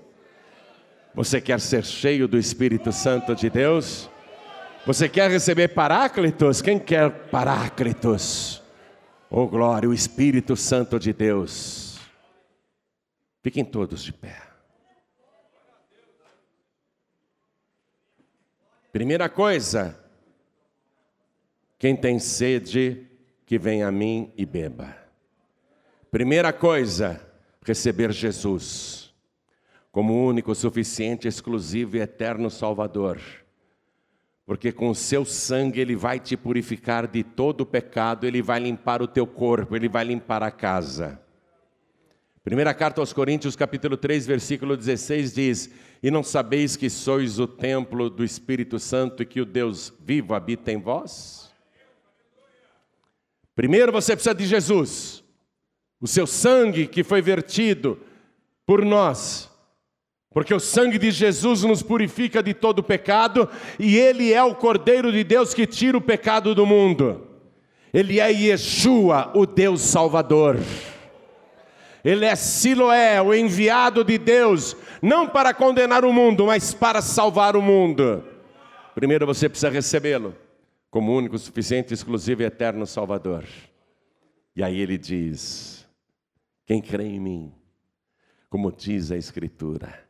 Você quer ser cheio do Espírito Santo de Deus? Você quer receber paráclitos? Quem quer paráclitos? Oh glória, o Espírito Santo de Deus. Fiquem todos de pé. Primeira coisa, quem tem sede, que venha a mim e beba. Primeira coisa, receber Jesus como único, suficiente, exclusivo e eterno Salvador. Porque com o seu sangue ele vai te purificar de todo o pecado, ele vai limpar o teu corpo, ele vai limpar a casa. Primeira carta aos Coríntios, capítulo 3, versículo 16 diz: "E não sabeis que sois o templo do Espírito Santo e que o Deus vivo habita em vós?" Primeiro você precisa de Jesus. O seu sangue que foi vertido por nós porque o sangue de Jesus nos purifica de todo pecado e Ele é o Cordeiro de Deus que tira o pecado do mundo. Ele é Yeshua, o Deus Salvador. Ele é Siloé, o enviado de Deus, não para condenar o mundo, mas para salvar o mundo. Primeiro você precisa recebê-lo como único, suficiente, exclusivo e eterno Salvador. E aí ele diz: Quem crê em mim, como diz a Escritura,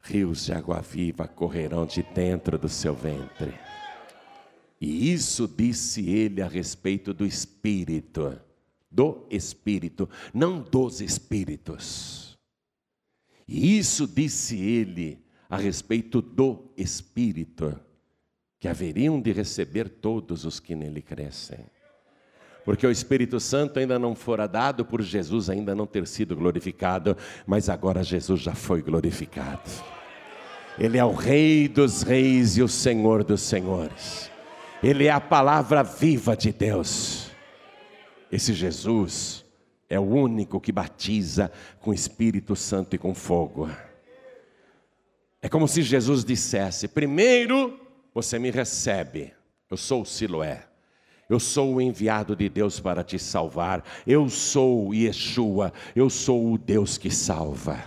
rios de água viva correrão de dentro do seu ventre. E isso disse ele a respeito do Espírito, do Espírito, não dos Espíritos. E isso disse ele a respeito do Espírito, que haveriam de receber todos os que nele crescem. Porque o Espírito Santo ainda não fora dado por Jesus ainda não ter sido glorificado, mas agora Jesus já foi glorificado. Ele é o Rei dos Reis e o Senhor dos Senhores. Ele é a palavra viva de Deus. Esse Jesus é o único que batiza com Espírito Santo e com fogo. É como se Jesus dissesse: primeiro você me recebe, eu sou o Siloé. Eu sou o enviado de Deus para te salvar. Eu sou Yeshua. Eu sou o Deus que salva.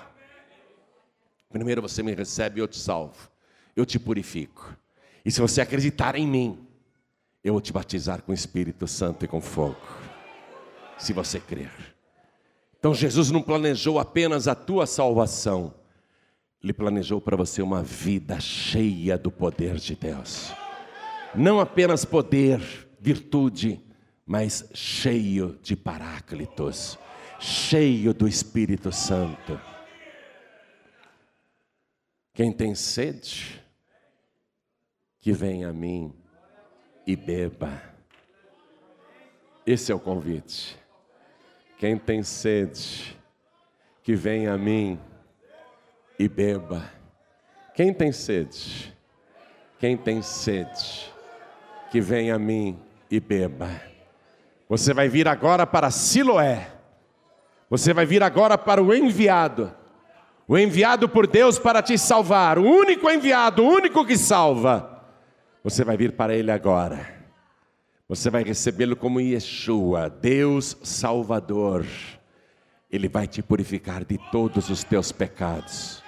Primeiro você me recebe e eu te salvo. Eu te purifico. E se você acreditar em mim, eu vou te batizar com o Espírito Santo e com fogo. Se você crer. Então Jesus não planejou apenas a tua salvação, Ele planejou para você uma vida cheia do poder de Deus. Não apenas poder, virtude, mas cheio de paráclitos, cheio do Espírito Santo. Quem tem sede, que venha a mim e beba. Esse é o convite. Quem tem sede, que venha a mim e beba. Quem tem sede? Quem tem sede, que venha a mim e beba. Você vai vir agora para Siloé. Você vai vir agora para o enviado o enviado por Deus para te salvar, o único enviado, o único que salva. Você vai vir para ele agora. Você vai recebê-lo como Yeshua, Deus Salvador. Ele vai te purificar de todos os teus pecados.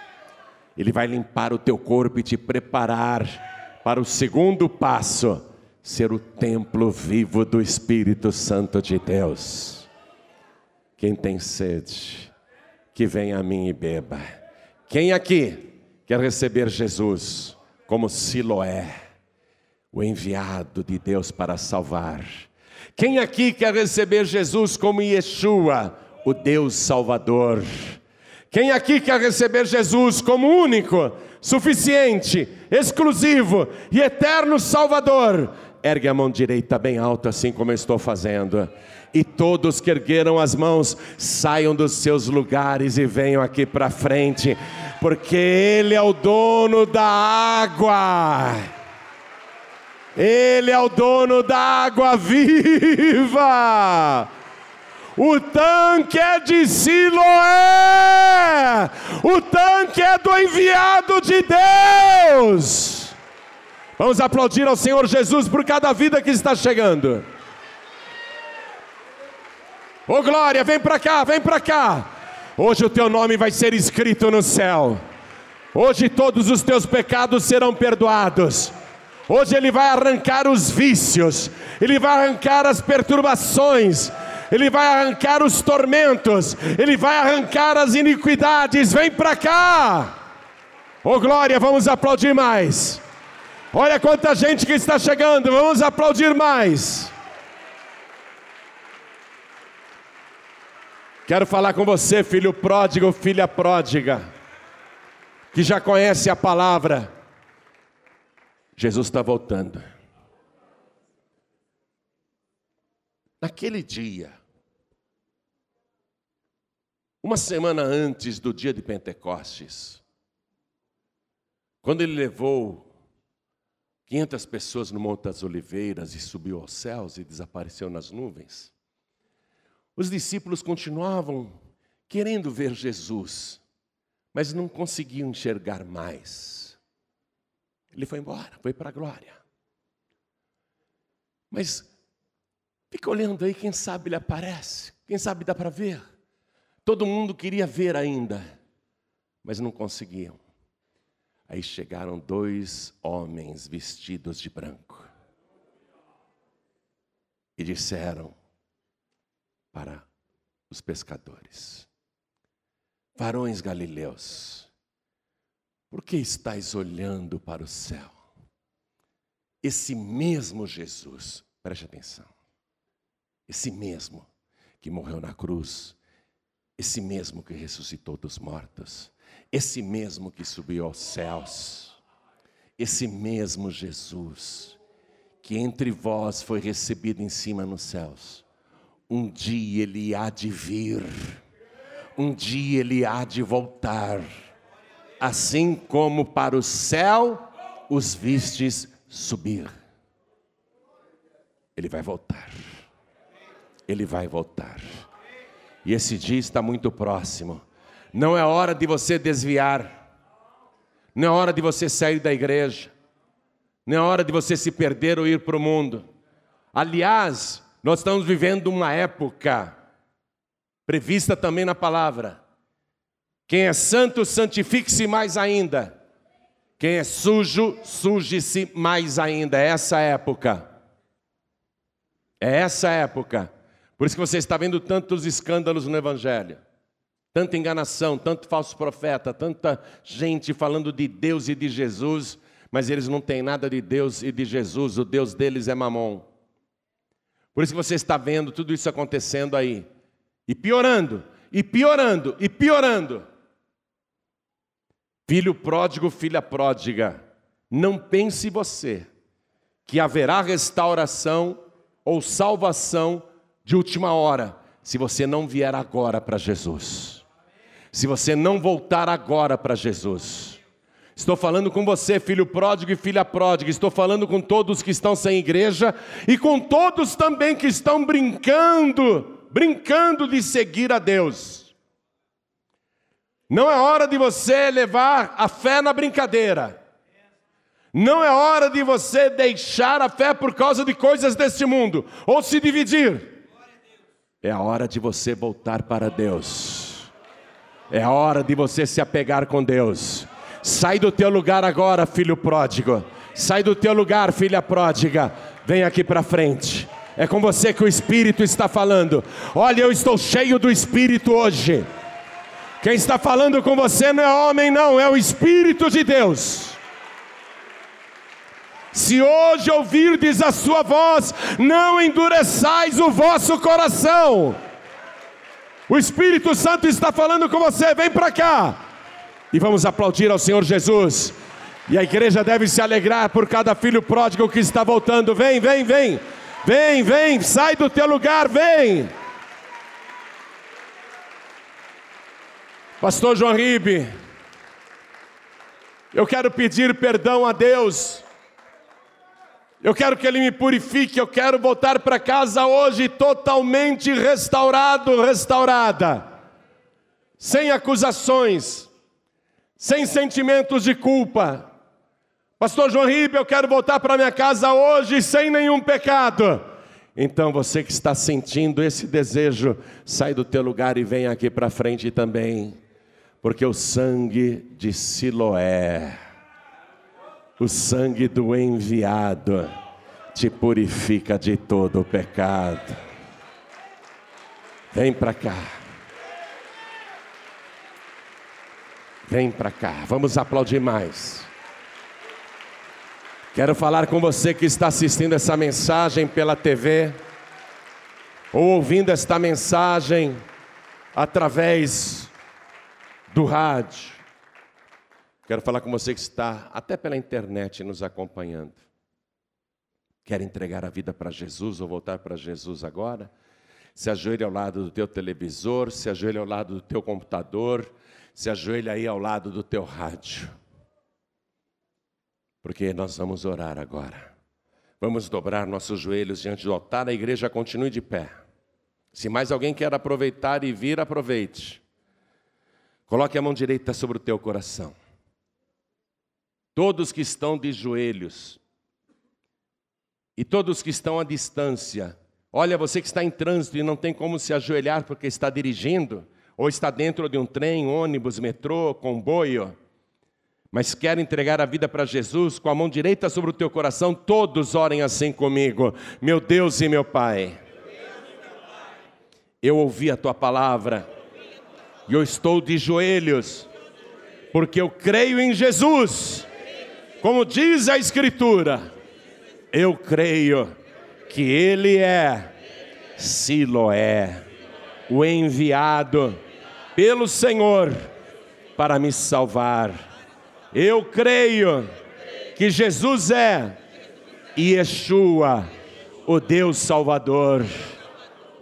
Ele vai limpar o teu corpo e te preparar para o segundo passo, ser o templo vivo do Espírito Santo de Deus. Quem tem sede, que venha a mim e beba. Quem aqui quer receber Jesus como Siloé, o enviado de Deus para salvar? Quem aqui quer receber Jesus como Yeshua, o Deus Salvador? Quem aqui quer receber Jesus como único, suficiente, exclusivo e eterno Salvador? Ergue a mão direita bem alto, assim como eu estou fazendo. E todos que ergueram as mãos, saiam dos seus lugares e venham aqui para frente, porque Ele é o dono da água. Ele é o dono da água viva. O tanque é de Siloé. O tanque é do enviado de Deus. Vamos aplaudir ao Senhor Jesus por cada vida que está chegando. Ô oh, glória, vem para cá, vem para cá. Hoje o teu nome vai ser escrito no céu. Hoje todos os teus pecados serão perdoados. Hoje Ele vai arrancar os vícios, Ele vai arrancar as perturbações, Ele vai arrancar os tormentos, Ele vai arrancar as iniquidades. Vem para cá, oh glória, vamos aplaudir mais. Olha quanta gente que está chegando, vamos aplaudir mais. Quero falar com você, filho pródigo, filha pródiga, que já conhece a palavra. Jesus está voltando. Naquele dia, uma semana antes do dia de Pentecostes, quando ele levou 500 pessoas no Monte das Oliveiras e subiu aos céus e desapareceu nas nuvens, os discípulos continuavam querendo ver Jesus, mas não conseguiam enxergar mais. Ele foi embora, foi para a glória. Mas fica olhando aí, quem sabe ele aparece, quem sabe dá para ver. Todo mundo queria ver ainda, mas não conseguiam. Aí chegaram dois homens vestidos de branco e disseram: para os pescadores. Varões galileus, por que estáis olhando para o céu? Esse mesmo Jesus, preste atenção, esse mesmo que morreu na cruz, esse mesmo que ressuscitou dos mortos, esse mesmo que subiu aos céus, esse mesmo Jesus, que entre vós foi recebido em cima nos céus, um dia ele há de vir, um dia ele há de voltar, assim como para o céu os vistes subir. Ele vai voltar, ele vai voltar, e esse dia está muito próximo, não é hora de você desviar, não é hora de você sair da igreja, não é hora de você se perder ou ir para o mundo. Aliás, nós estamos vivendo uma época prevista também na palavra. Quem é santo, santifique-se mais ainda. Quem é sujo, suje-se mais ainda. É essa época. É essa época. Por isso que você está vendo tantos escândalos no Evangelho. Tanta enganação, tanto falso profeta, tanta gente falando de Deus e de Jesus, mas eles não têm nada de Deus e de Jesus. O Deus deles é Mamon. Por isso que você está vendo tudo isso acontecendo aí. E piorando, e piorando, e piorando. Filho pródigo, filha pródiga, não pense você que haverá restauração ou salvação de última hora se você não vier agora para Jesus. Se você não voltar agora para Jesus. Estou falando com você, filho pródigo e filha pródiga. Estou falando com todos que estão sem igreja e com todos também que estão brincando, brincando de seguir a Deus. Não é hora de você levar a fé na brincadeira. Não é hora de você deixar a fé por causa de coisas deste mundo ou se dividir. É a hora de você voltar para Deus. É hora de você se apegar com Deus. Sai do teu lugar agora, filho pródigo. Sai do teu lugar, filha pródiga. Vem aqui para frente. É com você que o Espírito está falando. Olha, eu estou cheio do Espírito hoje. Quem está falando com você não é homem, não, é o Espírito de Deus. Se hoje ouvirdes a sua voz, não endureçais o vosso coração. O Espírito Santo está falando com você, vem para cá. E vamos aplaudir ao Senhor Jesus. E a igreja deve se alegrar por cada filho pródigo que está voltando. Vem, vem, vem. Vem, vem, sai do teu lugar, vem. Pastor João Ribe, eu quero pedir perdão a Deus. Eu quero que Ele me purifique. Eu quero voltar para casa hoje totalmente restaurado, restaurada, sem acusações, sem sentimentos de culpa Pastor João Ribe, eu quero voltar para minha casa hoje sem nenhum pecado. Então você que está sentindo esse desejo, sai do teu lugar e vem aqui para frente também. Porque o sangue de Siloé, o sangue do enviado, te purifica de todo o pecado. Vem para cá. Vem para cá. Vamos aplaudir mais. Quero falar com você que está assistindo essa mensagem pela TV, ou ouvindo esta mensagem através do rádio. Quero falar com você que está até pela internet nos acompanhando. Quer entregar a vida para Jesus ou voltar para Jesus agora? Se ajoelhe ao lado do teu televisor, se ajoelhe ao lado do teu computador, se ajoelhe aí ao lado do teu rádio porque nós vamos orar agora. Vamos dobrar nossos joelhos diante do altar, a igreja continue de pé. Se mais alguém quer aproveitar e vir, aproveite. Coloque a mão direita sobre o teu coração. Todos que estão de joelhos. E todos que estão à distância, olha, você que está em trânsito e não tem como se ajoelhar porque está dirigindo, ou está dentro de um trem, ônibus, metrô, comboio, mas quer entregar a vida para Jesus, com a mão direita sobre o teu coração, todos orem assim comigo. Meu Deus e meu Pai, eu ouvi a tua palavra. E eu estou de joelhos, porque eu creio em Jesus, como diz a Escritura, eu creio que Ele é Siloé, o enviado pelo Senhor para me salvar eu creio que Jesus é Yeshua, o Deus Salvador.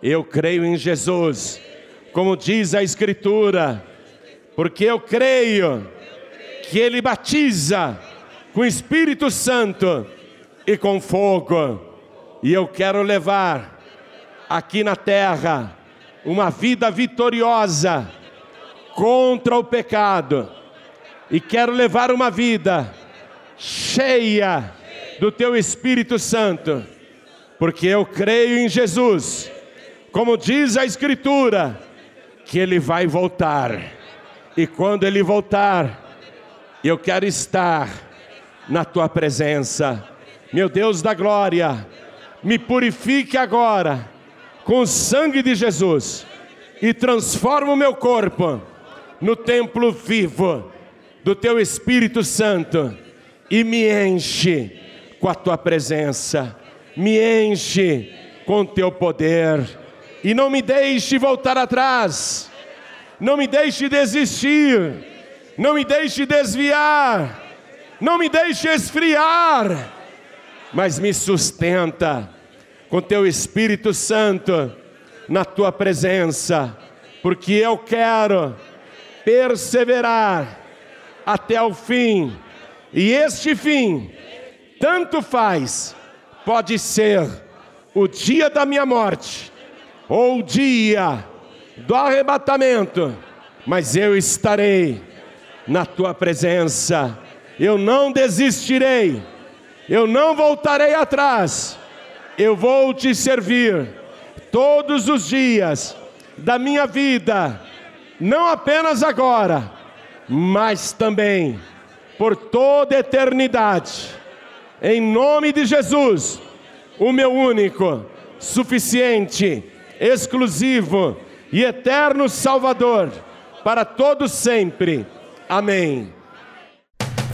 Eu creio em Jesus, como diz a Escritura, porque eu creio que Ele batiza com Espírito Santo e com fogo, e eu quero levar aqui na terra uma vida vitoriosa contra o pecado. E quero levar uma vida cheia do Teu Espírito Santo, porque eu creio em Jesus, como diz a Escritura, que Ele vai voltar, e quando Ele voltar, eu quero estar na Tua presença, meu Deus da glória, me purifique agora com o sangue de Jesus e transforma o meu corpo no templo vivo do teu Espírito Santo e me enche com a tua presença, me enche com teu poder. E não me deixe voltar atrás, não me deixe desistir, não me deixe desviar, não me deixe esfriar, mas me sustenta com teu Espírito Santo na tua presença, porque eu quero perseverar até o fim. E este fim, tanto faz, pode ser o dia da minha morte ou o dia do arrebatamento, mas eu estarei na tua presença. Eu não desistirei. Eu não voltarei atrás. Eu vou te servir todos os dias da minha vida, não apenas agora, mas também por toda eternidade. Em nome de Jesus, o meu único, suficiente, exclusivo e eterno Salvador, para todos sempre. Amém.